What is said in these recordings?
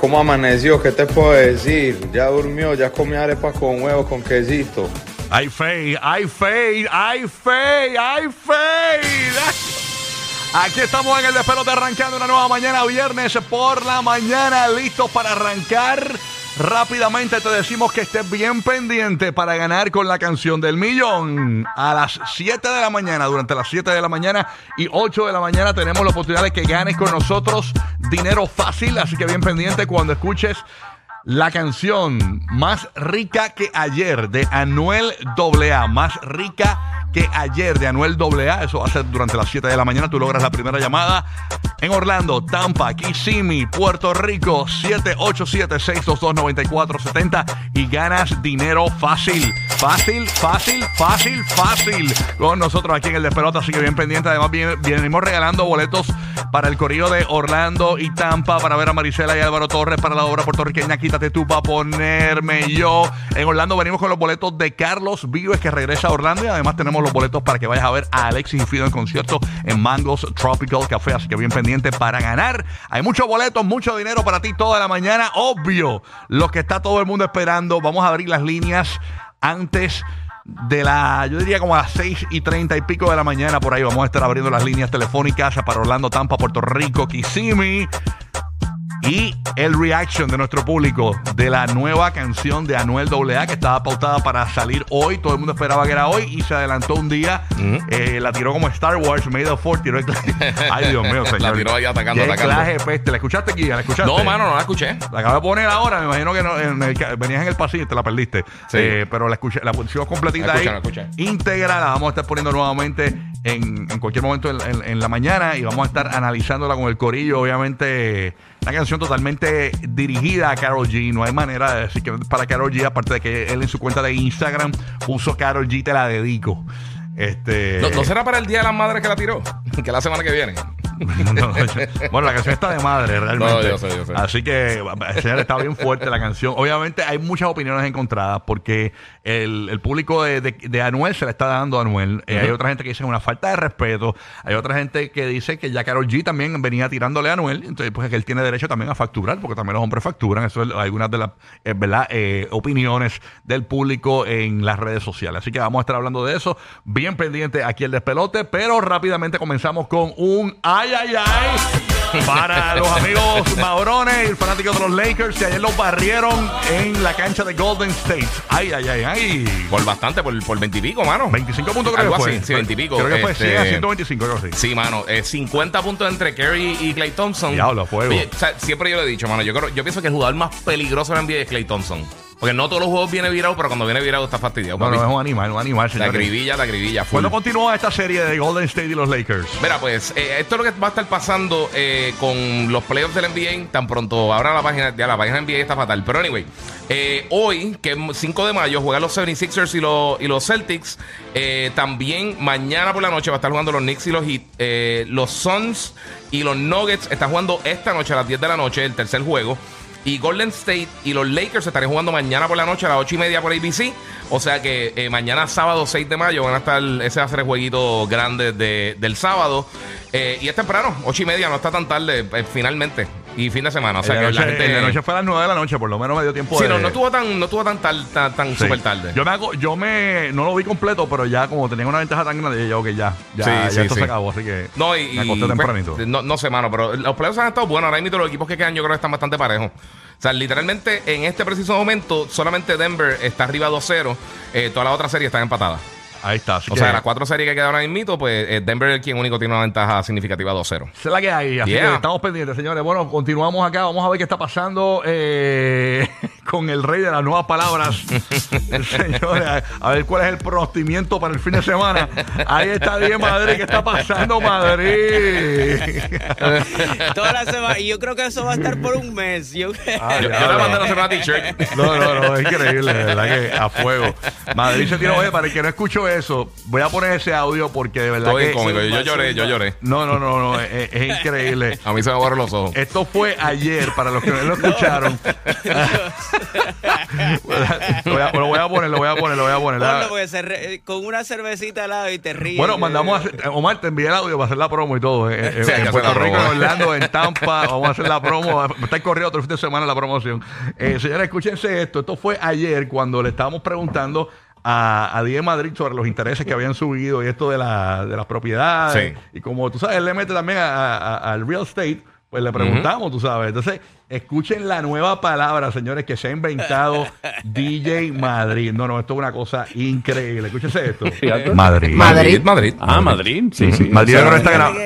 ¿Cómo amaneció? ¿Qué te puedo decir? Ya durmió, ya comió arepas con huevo, con quesito. Hay fe, hay fe, hay fe, hay fe. Aquí estamos en el despelote arrancando una nueva mañana, viernes por la mañana, listos para arrancar. Rápidamente te decimos que estés bien pendiente para ganar con la canción del millón. A las 7 de la mañana, durante las 7 de la mañana y 8 de la mañana tenemos la oportunidad de que ganes con nosotros dinero fácil. Así que bien pendiente cuando escuches la canción más rica que ayer de Anuel AA. Más rica que ayer de Anuel AA. Eso va a ser durante las 7 de la mañana. Tú logras la primera llamada en Orlando, Tampa, Kissimmee, Puerto Rico, 787-622-9470 y ganas dinero fácil. Fácil, fácil, fácil, fácil. Con nosotros aquí en el Despelota, así que bien pendiente. Además, venimos regalando boletos para el corrido de Orlando y Tampa para ver a Marisela y Álvaro Torres para la obra puertorriqueña Quítate tú para ponerme yo. En Orlando venimos con los boletos de Carlos Vives que regresa a Orlando y además tenemos los boletos para que vayas a ver a Alexis y Fido en concierto en Mangos Tropical Café. Así que bien pendiente para ganar. Hay muchos boletos, mucho dinero para ti toda la mañana. Obvio, lo que está todo el mundo esperando. Vamos a abrir las líneas antes de la, yo diría como a las 6 y 30 y pico de la mañana por ahí vamos a estar abriendo las líneas telefónicas para Orlando, Tampa, Puerto Rico, Kissimmee y el reaction de nuestro público de la nueva canción de Anuel AA que estaba pautada para salir hoy. Todo el mundo esperaba que era hoy y se adelantó un día. Eh, la tiró como Star Wars, Made of Ford, tiró el Ay, Dios mío, señor. La tiró ahí atacando, ¿Qué atacando. clase peste? ¿La escuchaste aquí? ¿La escuchaste? No, mano, no la escuché. La acabo de poner ahora, me imagino que no, en el- venías en el pasillo y te la perdiste. Sí. Eh, pero la escuché, la pusimos completita La escuché, ahí. la escuché. Íntegra, la vamos a estar poniendo nuevamente en, cualquier momento en, en- en la mañana y vamos a estar analizándola con el corillo. Obviamente, una canción totalmente dirigida a Carol G. No hay manera de decir que para Carol G, aparte de que él en su cuenta de Instagram puso Carol G, te la dedico. Este. ¿No, no será para el Día de las Madres que la tiró? Que la semana que viene. No, yo- bueno, la canción está de madre, realmente. No, yo sé, yo sé. Así que, señor, está bien fuerte la canción. Obviamente hay muchas opiniones encontradas porque el, el público de, de- de Anuel se le está dando a Anuel. Eh, Hay otra gente que dice una falta de respeto. Hay otra gente que dice que ya Karol G también venía tirándole a Anuel. Entonces, pues que él tiene derecho también a facturar porque también los hombres facturan. Eso es algunas de las, eh, ¿verdad? Eh, opiniones del público en las redes sociales. Así que vamos a estar hablando de eso. Bien pendiente aquí el despelote, pero rápidamente comenzamos con un ay, ay, ay. Para los amigos Maurones y fanáticos de los Lakers que ayer los barrieron en la cancha de Golden State. Ay, ay, ay, ay. Por bastante, por, por 20 y pico, mano. 25 puntos creo Algo que fue. así, sí, 20 y pico. Creo que fue Este, 100 a 125, algo así. Sí, mano. eh, 50 puntos entre Curry y Clay Thompson. Diablo, fuego. Oye, o sea, siempre yo lo he dicho, mano. Yo, creo, yo pienso que el jugador más peligroso de la NBA es Clay Thompson. Porque no todos los juegos viene virado, pero cuando viene virado está fastidiado. No, papi. no, es un animal, un animal, la grivilla, la grivilla. full. ¿Cuándo continúa esta serie de Golden State y los Lakers? Mira, pues eh, esto es lo que va a estar pasando eh, con los playoffs del NBA. Tan pronto abra la página, ya la página NBA está fatal. Pero anyway, eh, hoy, que es 5 de mayo, juegan los 76ers y los, y los Celtics. También mañana por la noche va a estar jugando los Knicks y los Heat. Eh, los Suns y los Nuggets están jugando esta noche a las 10 de la noche, el tercer juego. Y Golden State y los Lakers estarán jugando mañana por la noche a las 8 y media por ABC. O sea que eh, mañana sábado 6 de mayo van a estar, ese va a ser el jueguito grande de- del sábado. Eh, y es temprano, 8 y media, no está tan tarde, eh, finalmente. Y fin de semana. O sea de que noche, la gente. de noche fue a las 9 de la noche, por lo menos me dio tiempo Sí, de... no, no estuvo tan, no estuvo tan, tal- tan, tan Sí. súper tarde. Yo me hago, yo me, no lo vi completo, pero ya como tenía una ventaja tan grande, yo que ya, ya, Sí, ya sí, esto sí. se acabó, así que No, y, me acosté y, tempranito. pues, no, no sé, mano, pero los playoffs han estado buenos. Ahora mismo los equipos que quedan yo creo que están bastante parejos. O sea, literalmente en este preciso momento solamente Denver está arriba 2-0. Eh, todas las otras series están empatadas. Ahí está, así O que sea, las cuatro series que quedaron ahí mismo, pues eh, Denver es quien único tiene una ventaja significativa 2-0. esa es la que hay, así Yeah. que estamos pendientes, señores. Bueno, continuamos acá, vamos a ver qué está pasando eh, con el rey de las nuevas palabras. señores, a, ver cuál es el pronostimiento para el fin de semana. Ahí está bien Madrid, ¿qué está pasando Madrid? Toda la semana. Y yo creo que eso va a estar por un mes. Yo, Ay, Yo, yo diablo. le mandé a hacer una t-shirt. No, no, no, es increíble, de verdad que a fuego. Madrid se tiró, oye, para el que no escuchó dicho eso, voy a poner ese audio porque de verdad Todo bien que... cómico. Yo, lloré, yo lloré. No, no, no, no, es, es increíble. A mí se me borran los ojos. Esto fue ayer, para los que no lo escucharon. lo, voy a, lo voy a poner, lo voy a poner, lo voy a poner. Ponlo, porque se re- con una cervecita al lado y te ríes. Bueno, mandamos a hacer- Omar, te envié el audio para hacer la promo y todo. eh, eh, Sí, en Puerto Rico, en. Orlando, en Tampa, vamos a hacer la promo. Estar corriendo otro fin de semana la promoción. Eh, señores, escúchense esto. Esto fue ayer cuando le estábamos preguntando a, a Diego Madrid sobre los intereses que habían subido y esto de, la, de las propiedades. Sí. Y como tú sabes, él le mete también a- a- al real estate. Pues le preguntamos, tú sabes. Entonces, escuchen la nueva palabra, señores, que se ha inventado DJ Madrid. No, no, esto es una cosa increíble. Escúchense esto. Madrid. Madrid. Madrid. Ah, Madrid, sí, sí. Madrid O sea, está grabado.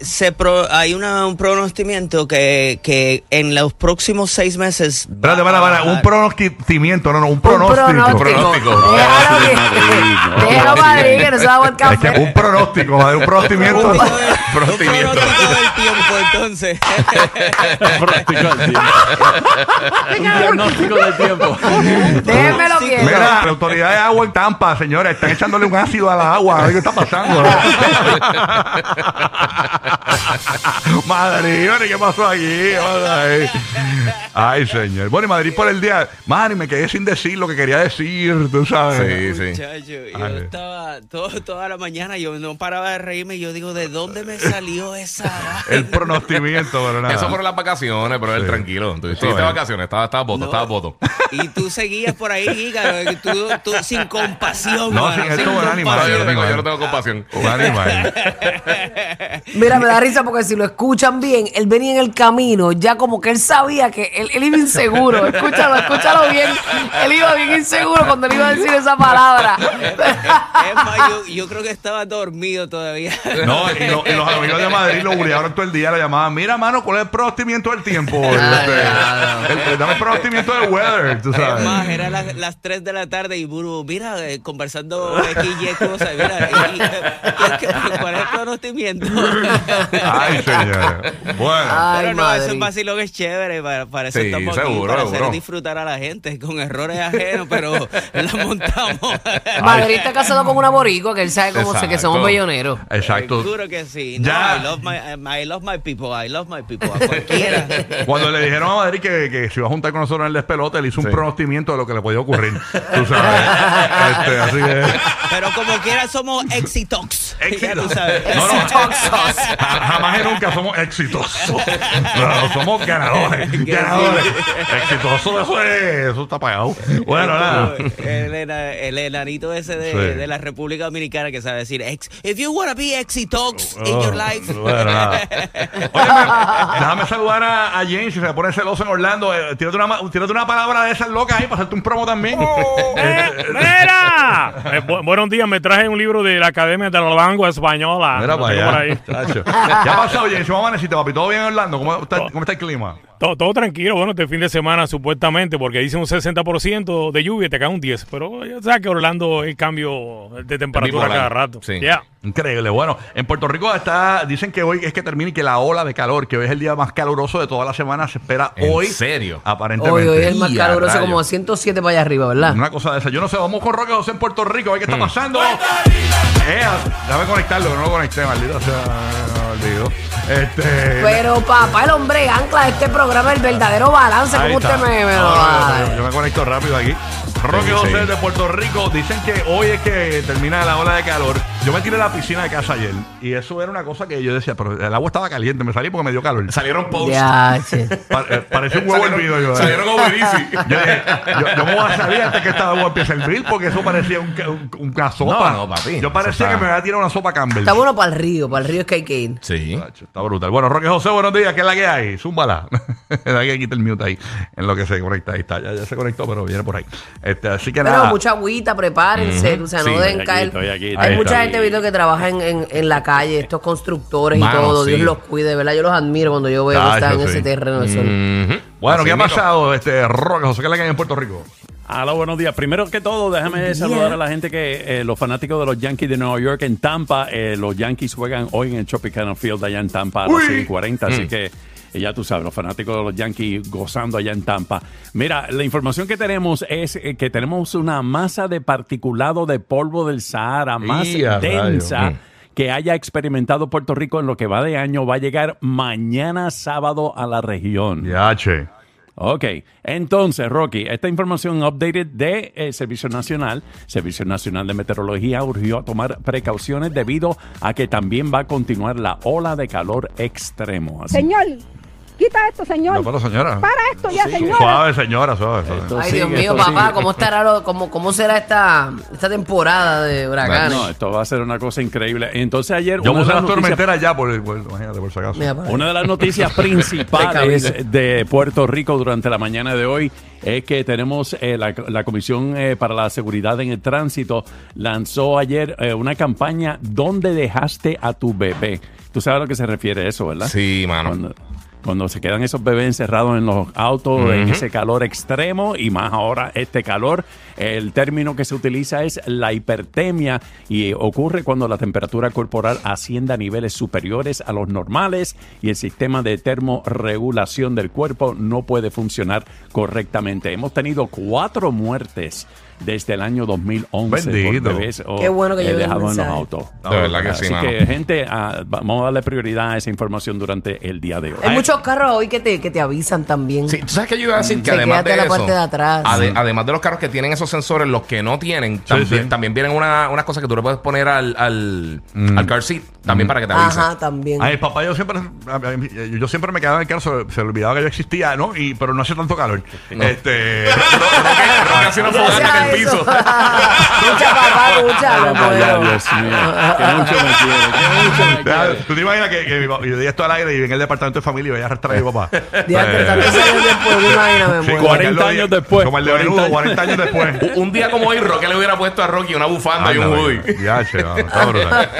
se pro- hay una, un pronostimiento que, que en los próximos seis meses. Espérate, para, para, un bajar. pronosticimiento, no, no, un Un pronóstico. pronóstico. Se agua el Es que café. un pronóstico, madre, un pronostimiento. Un Pronostimiento. pronóstico del tiempo, entonces. Pronóstico del tiempo. Un diagnóstico del tiempo. Déjenmelo quieto. Mira, la autoridad de agua en Tampa, señores, están echándole un ácido a la agua. A ver qué está pasando. Madrid, ¿qué pasó aquí? ¿Qué pasó ahí? Ay, señor. Bueno, y Madrid por el día. Madre, me quedé sin decir lo que quería decir, tú sabes. Sí, sí. Muchacho, yo Ay. estaba todo, toda la mañana, yo no paraba de reírme. y Yo digo, ¿de dónde me salió esa? El pronostimiento, pero nada. Eso fueron las vacaciones, pero él Sí. tranquilo. Tú es. vacaciones, estaba, estaba voto, No. estaba voto. Y tú seguías por ahí, Giga, tú, tú sin compasión. No, mano, esto sin es un animal, yo, no tengo, yo no tengo compasión. Un animal. Mira, me da risa porque si lo escucan bien, él venía en el camino, ya como que él sabía que él, él iba inseguro. Escúchalo, escúchalo bien. Él iba bien inseguro cuando él iba a decir esa palabra. Es más, yo, yo creo que estaba dormido todavía. No, y, lo- y los amigos de Madrid lo bullearon todo el día, lo llamaban, mira, mano, ¿cuál es el pronostimiento del tiempo? Este, el- el- dame el pronostimiento del weather, tú Es sabes. más, eran las, las 3 de la tarde y Buru, mira, eh, conversando X y Y cosas, mira, y- y- ¿qué- qué- ¿cuál es el conocimiento? Ay, señor. Bueno. Ay, Pero no, Madrid. eso es vacilón es chévere, para, para eso Sí, estamos aquí, seguro, para seguro. hacer disfrutar a la gente con errores ajenos, pero la montamos. Madrid está casado con una boricua que él sabe cómo se que somos Exacto. belloneros. Exacto. Seguro que sí. No, Ya. I love my, I love my people, I love my people, a cualquiera. Cuando le dijeron a Madrid que, que se iba a juntar con nosotros en el despelote, él hizo un pronostimiento de lo que le podía ocurrir. Tú sabes. Este, así que. Pero como quiera somos exitox. Ya tú sabes. No, no, ja- jamás y nunca somos exitosos. No, somos ganadores. Ganadores. Exitosos, eso, es- eso está pagado. Bueno, nada. El, ena- el enanito ese de, Sí. de la República Dominicana que sabe decir, ex, if you wanna be exitox in your life. Oh, Bueno, nada. Óyeme, déjame saludar a, a James, si se pone celoso en Orlando. Eh, tírate, una, ma- tírate una palabra de esas locas ahí para hacerte un promo también. ¡Eh, ¡Mira! Eh, bu- buenos días, me traje un libro de la Academia de la Lengua Española. Mira para allá. ¿Qué ha pasado, James? ¿Cómo amaneciste, papi? ¿Todo bien en Orlando? ¿Cómo está, cómo está el clima? Todo, todo tranquilo, bueno, este fin de semana supuestamente, porque dice un 60% de lluvia y te cae un 10%. Pero ya sabes que Orlando hay cambio de temperatura cada rato. Sí. Increíble. Bueno, en Puerto Rico está, dicen que hoy es que termina y que la ola de calor, que hoy es el día más caluroso de toda la semana, se espera ¿En hoy. serio? Aparentemente. Hoy, hoy es el más caluroso, rayos. como 107 para allá arriba, ¿verdad? Una cosa de esa. Yo no sé, vamos con Roque José en Puerto Rico. a ver ¿Qué está Mm. pasando? Eh, déjame conectarlo, que no lo conecté, maldito sea. Este. Pero papá, el hombre ancla de este programa, el verdadero balance, ahí como usted me, me lo No, no, yo me conecto rápido aquí. Roque Sí, José sí. de Puerto Rico. Dicen que hoy es que termina la ola de calor. Yo me tiré a la piscina de casa ayer. Y eso era una cosa que yo decía, pero el agua estaba caliente. Me salí porque me dio calor. Salieron posts. Ya, che. Pa- eh, parece un huevo Salieron- hervido yo. eh. salieron como Belice. Yo, dije, yo, yo me voy a salir antes que esta agua empiece a hervir porque eso parecía un, un- una sopa. No, no, papi. Yo parecía está- que me había tirado una sopa Campbell. Está bueno para el río, para el río es que hay que ir. Sí. Tacho, Está brutal. Bueno, Roque José, buenos días. ¿Qué es la que hay? Zúmbala. Hay que quitar el mute ahí. En lo que se conecta. Ahí está. Ya, ya se conectó, pero viene por ahí. Este, así que Pero nada. mucha agüita, prepárense, o sea, Sí, no estoy aquí, caer. estoy aquí, Hay estoy mucha aquí. gente viendo que trabaja en, en, en la calle, estos constructores y todo. sí. Dios los cuide, ¿verdad? Yo los admiro cuando yo veo que están en sí. ese terreno. Eso. Ujú. Bueno, Así ¿qué ha pasado, este, Roque José? ¿Qué hay en Puerto Rico? Hola, buenos días. Primero que todo, déjame saludar a la gente que, eh, los fanáticos de los Yankees de Nueva York en Tampa. eh, los Yankees juegan hoy en el Tropicana Field allá en Tampa a las Uy. 6:40, así que Y ya tú sabes, los fanáticos de los Yankees gozando allá en Tampa. Mira, la información que tenemos es eh, que tenemos una masa de particulado de polvo del Sahara más densa que haya experimentado Puerto Rico en lo que va de año. Va a llegar mañana sábado a la región. Ya, che. Ok, entonces, Rocky, esta información updated de eh, Servicio Nacional, Servicio Nacional de Meteorología urgió a tomar precauciones debido a que también va a continuar la ola de calor extremo. Así- Señor, quita esto, señor. No, pero señora. Para esto ya, señor. Suave, señora, suave. suave. Esto Ay, sigue, Dios mío, esto papá, sigue. ¿cómo estará lo- cómo, cómo será esta, esta temporada de huracanes? No, esto va a ser una cosa increíble. Entonces ayer... Yo una de puse las las noticias- tormenteras ya, por, por- imagínate, por si acaso. Mira, para- Una de las noticias principales de Puerto Rico durante la mañana de hoy es que tenemos eh, la, la Comisión eh, para la Seguridad en el Tránsito lanzó ayer eh, una campaña ¿Dónde dejaste a tu bebé? Tú sabes a lo que se refiere eso, ¿verdad? Sí, mano. Cuando, cuando se quedan esos bebés encerrados en los autos en ese calor extremo y más ahora este calor, el término que se utiliza es la hipertemia y ocurre cuando la temperatura corporal asciende a niveles superiores a los normales y el sistema de termorregulación del cuerpo no puede funcionar correctamente. Hemos tenido cuatro muertes desde el año 2011 Bendito. bebés Qué bueno que eh, el dejados en los autos. De verdad que sí, Así mano. que, gente, ah, vamos a darle prioridad a esa información durante el día de hoy. Hay muchos carros hoy que te, que te avisan también. Sí, tú sabes que yo iba a decir que Sí, además de la eso, parte de atrás. ade- además de los carros que tienen esos sensores, los que no tienen, también, sí. también vienen una- unas cosas que tú le puedes poner al, al, al car seat, también para que te avise. Ajá, también. Ay, papá, yo siempre, a- a- yo siempre me quedaba en el carro, se, se le olvidaba que yo existía, ¿no? Y, pero no hace tanto calor. Este, Roque hacía una fogata en el piso. Escucha, papá. Vamos me muero. Dios mío. Que mucho me quiere, que mucho me Ya, quiere. ¿Tú te imaginas que, que mi papá- yo día esto al aire y en el departamento de familia y voy a arrastrar a mi papá? Diantre, tantos años después, me Sí, muero. como 40 aquel años día- después, Como el de 40 Benudo, 40 años después. Un día como hoy, Roque le hubiera puesto a Rocky una bufanda y un hoodie. ya, che, no, está brutal.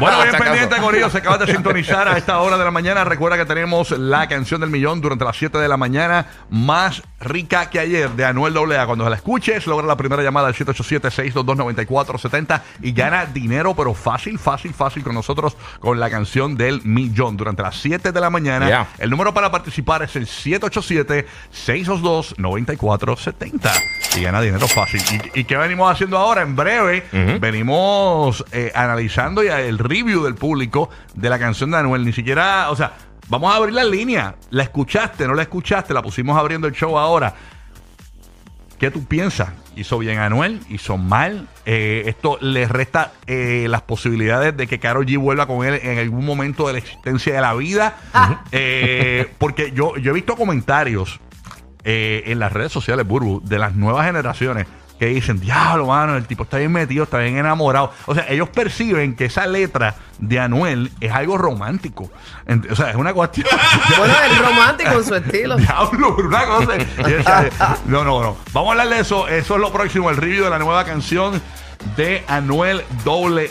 Bueno, bien Si acaso. Pendiente, Corillo. Se acaba de sintonizar a esta hora de la mañana. Recuerda que tenemos la canción del millón durante las 7 de la mañana. Más rica que ayer de Anuel AA. Cuando la escuches, logra la primera llamada al 787-622-9470 y gana dinero, pero fácil, fácil, fácil con nosotros con la canción del millón durante las 7 de la mañana. Yeah. El número para participar es el 787-622-9470. Y gana dinero fácil. ¿Y, y qué venimos haciendo ahora? En breve, venimos eh, analizando ya el review del público de la canción de Anuel. Ni siquiera, o sea, vamos a abrir la línea. ¿La escuchaste? ¿No la escuchaste? La pusimos abriendo el show ahora. ¿Qué tú piensas? ¿Hizo bien Anuel? ¿Hizo mal? Eh, ¿Esto le resta eh, las posibilidades de que Karol G vuelva con él en algún momento de la existencia de la vida? Eh, porque yo, yo he visto comentarios en las redes sociales, Burbu, de las nuevas generaciones que dicen, diablo, mano, el tipo está bien metido, está bien enamorado. O sea, ellos perciben que esa letra de Anuel es algo romántico. Ent- O sea, es una cuestión... Bueno, es romántico en su estilo. Diablo, una cosa. Y No, no, no. Vamos a hablar de eso. Eso es lo próximo, el review de la nueva canción de Anuel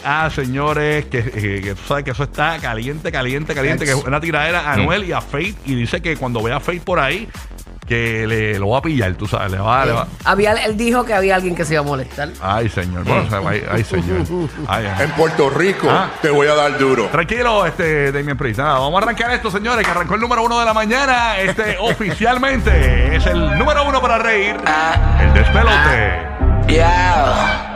AA, señores. Que, que- que tú sabes que eso está caliente, caliente, caliente. Que es una tiradera a Anuel y a Faith. Y dice que cuando vea a Faith por ahí, que le, lo va a pillar, tú sabes. Le va, le va. Había, él dijo que había alguien que se iba a molestar. Ay, señor. Bueno, o sea, ay, ay, señor. Ay, ay. En Puerto Rico Ah. te voy a dar duro. Tranquilo, este, Damien Priest. Nada, vamos a arrancar esto, señores, que arrancó el número uno de la mañana. Este, oficialmente, es el número uno para reír. El despelote. Yeah.